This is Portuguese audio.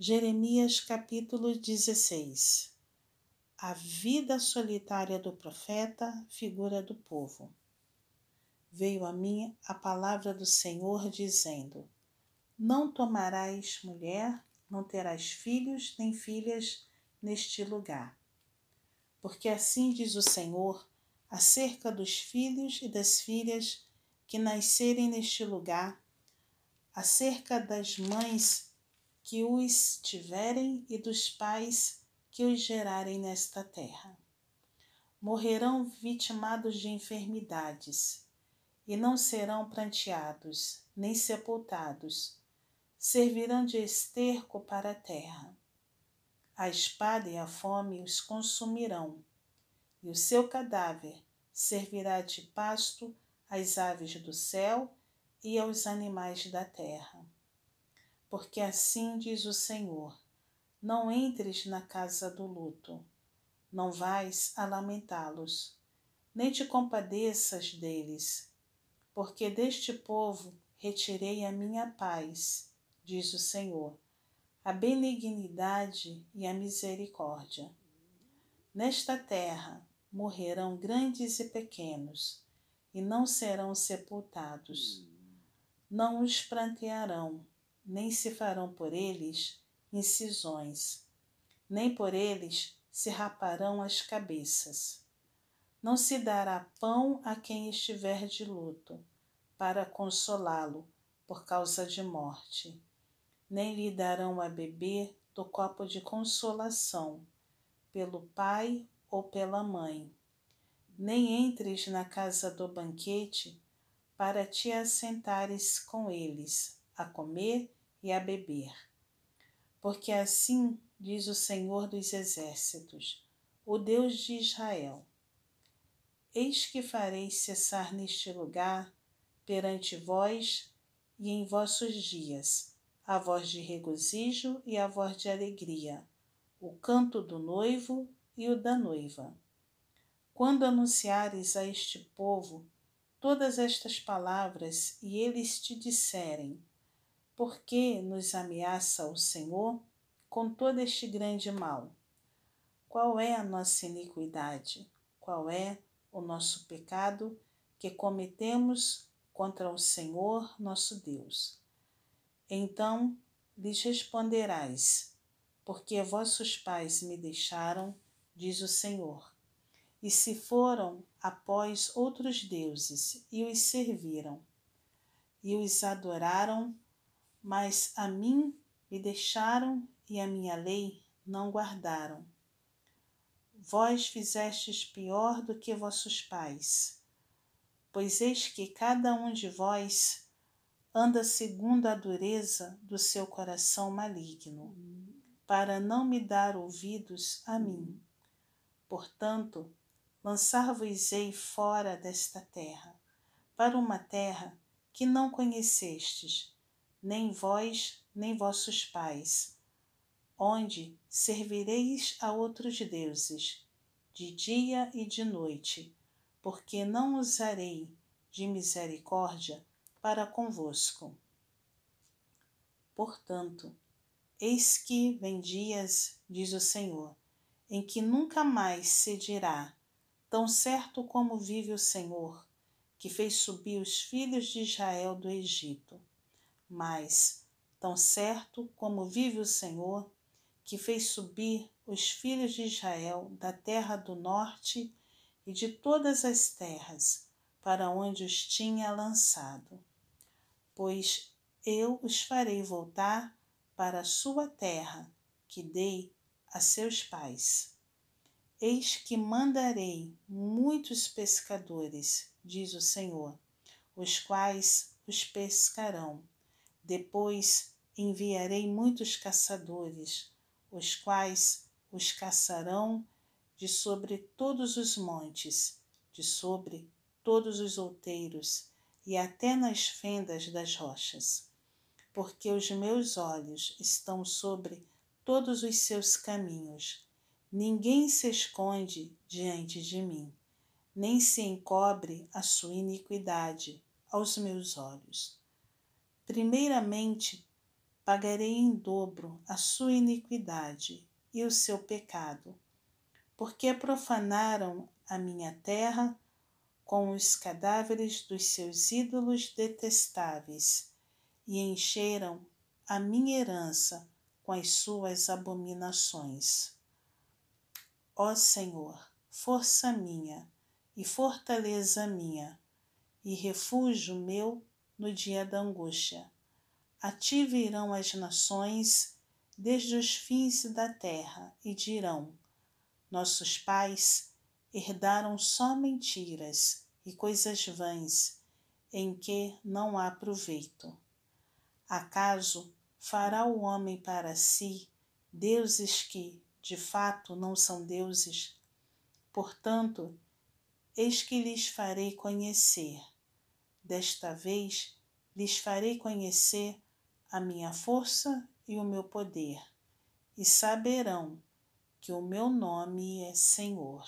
Jeremias capítulo 16 A vida solitária do profeta, figura do povo. Veio a mim a palavra do Senhor, dizendo: Não tomarás mulher, não terás filhos nem filhas neste lugar. Porque assim diz o Senhor acerca dos filhos e das filhas que nascerem neste lugar, acerca das mães que os tiverem e dos pais que os gerarem nesta terra. Morrerão vitimados de enfermidades, e não serão pranteados, nem sepultados. Servirão de esterco para a terra. A espada e a fome os consumirão, e o seu cadáver servirá de pasto às aves do céu e aos animais da terra porque assim diz o Senhor: Não entres na casa do luto, não vais a lamentá-los, nem te compadeças deles, porque deste povo retirei a minha paz, diz o Senhor, a benignidade e a misericórdia. Nesta terra morrerão grandes e pequenos, e não serão sepultados. Não os prantearão nem se farão por eles incisões, nem por eles se raparão as cabeças. Não se dará pão a quem estiver de luto, para consolá-lo por causa de morte, nem lhe darão a beber do copo de consolação, pelo pai ou pela mãe. Nem entres na casa do banquete para te assentares com eles, a comer e a beber. Porque assim diz o Senhor dos Exércitos, o Deus de Israel: Eis que farei cessar neste lugar, perante vós e em vossos dias, a voz de regozijo e a voz de alegria, o canto do noivo e o da noiva. Quando anunciares a este povo todas estas palavras e eles te disserem: por que nos ameaça o Senhor com todo este grande mal? Qual é a nossa iniquidade? Qual é o nosso pecado que cometemos contra o Senhor nosso Deus? Então lhes responderás: Porque vossos pais me deixaram, diz o Senhor, e se foram após outros deuses e os serviram, e os adoraram mas a mim me deixaram e a minha lei não guardaram. Vós fizestes pior do que vossos pais, pois eis que cada um de vós anda segundo a dureza do seu coração maligno, para não me dar ouvidos a mim. Portanto, lançar-vos-ei fora desta terra, para uma terra que não conhecestes, nem vós, nem vossos pais, onde servireis a outros deuses, de dia e de noite, porque não usarei de misericórdia para convosco. Portanto, eis que vem dias, diz o Senhor, em que nunca mais se dirá, tão certo como vive o Senhor, que fez subir os filhos de Israel do Egito mas, tão certo como vive o Senhor, que fez subir os filhos de Israel da terra do norte e de todas as terras, para onde os tinha lançado. Pois eu os farei voltar para a sua terra, que dei a seus pais. Eis que mandarei muitos pescadores, diz o Senhor, os quais os pescarão depois enviarei muitos caçadores, os quais os caçarão de sobre todos os montes, de sobre todos os outeiros e até nas fendas das rochas. Porque os meus olhos estão sobre todos os seus caminhos. Ninguém se esconde diante de mim, nem se encobre a sua iniquidade aos meus olhos. Primeiramente, pagarei em dobro a sua iniquidade e o seu pecado, porque profanaram a minha terra com os cadáveres dos seus ídolos detestáveis e encheram a minha herança com as suas abominações. Ó Senhor, força minha e fortaleza minha, e refúgio meu no dia da angústia. A ti virão as nações desde os fins da terra e dirão: Nossos pais herdaram só mentiras e coisas vãs em que não há proveito. Acaso fará o homem para si deuses que, de fato, não são deuses? Portanto, eis que lhes farei conhecer. Desta vez lhes farei conhecer a minha força e o meu poder, e saberão que o meu nome é Senhor.